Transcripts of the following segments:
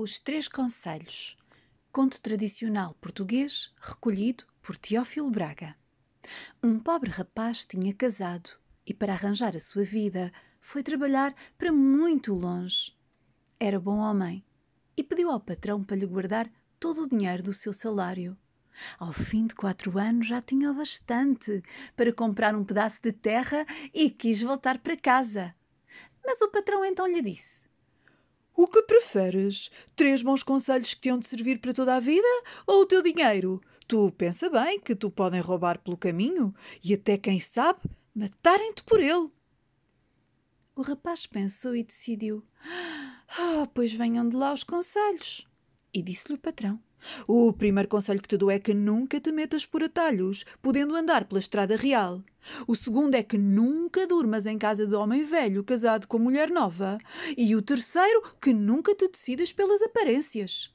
Os Três Conselhos. Conto tradicional português recolhido por Teófilo Braga. Um pobre rapaz tinha casado e, para arranjar a sua vida, foi trabalhar para muito longe. Era bom homem e pediu ao patrão para lhe guardar todo o dinheiro do seu salário. Ao fim de quatro anos já tinha bastante para comprar um pedaço de terra e quis voltar para casa. Mas o patrão então lhe disse: o que preferes? Três bons conselhos que te hão de servir para toda a vida ou o teu dinheiro? Tu pensa bem que tu podem roubar pelo caminho e até, quem sabe, matarem-te por ele. O rapaz pensou e decidiu: Ah, pois venham de lá os conselhos. E disse-lhe o patrão: o primeiro conselho que te dou é que nunca te metas por atalhos, podendo andar pela estrada real. O segundo é que nunca durmas em casa de homem velho casado com mulher nova. E o terceiro, que nunca te decidas pelas aparências.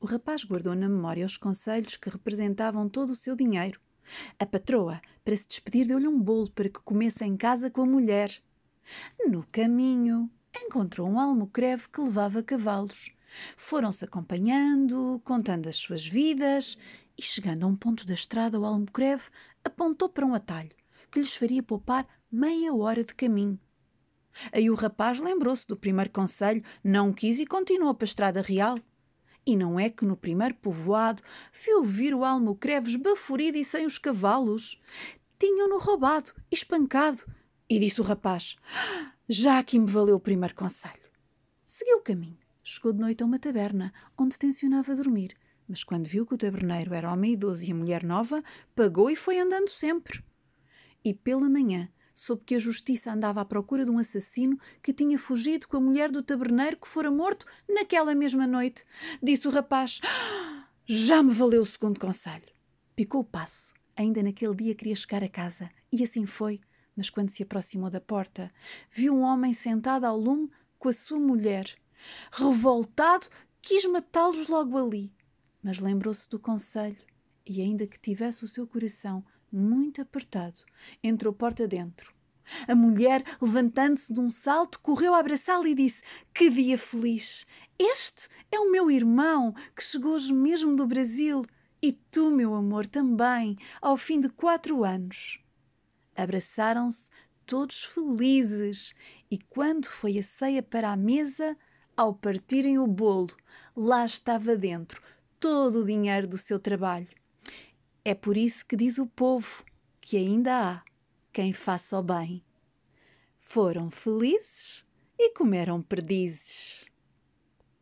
O rapaz guardou na memória os conselhos que representavam todo o seu dinheiro. A patroa, para se despedir, deu-lhe um bolo para que comesse em casa com a mulher. No caminho, encontrou um almocreve que levava cavalos foram-se acompanhando, contando as suas vidas, e chegando a um ponto da estrada, o Almocreve apontou para um atalho que lhes faria poupar meia hora de caminho. Aí o rapaz lembrou-se do primeiro conselho, não quis e continuou para a estrada real. E não é que no primeiro povoado viu vir o Almocreve esbaforido e sem os cavalos. Tinham-no roubado, espancado. E disse o rapaz: Já aqui me valeu o primeiro conselho. Seguiu o caminho chegou de noite a uma taberna, onde tencionava dormir, mas quando viu que o taberneiro era homem idoso e a mulher nova, pagou e foi andando sempre. E pela manhã soube que a justiça andava à procura de um assassino que tinha fugido com a mulher do taberneiro que fora morto naquela mesma noite. Disse o rapaz: Já me valeu o segundo conselho. Picou o passo. Ainda naquele dia queria chegar a casa. E assim foi. Mas quando se aproximou da porta, viu um homem sentado ao lume com a sua mulher. Revoltado, quis matá-los logo ali. Mas lembrou-se do conselho e, ainda que tivesse o seu coração muito apertado, entrou porta dentro. A mulher, levantando-se de um salto, correu a abraçá-lo e disse: Que dia feliz! Este é o meu irmão que chegou hoje mesmo do Brasil. E tu, meu amor, também, ao fim de quatro anos. Abraçaram-se todos felizes, e quando foi a ceia para a mesa, ao partirem o bolo, lá estava dentro todo o dinheiro do seu trabalho. É por isso que diz o povo que ainda há quem faça o bem. Foram felizes e comeram perdizes.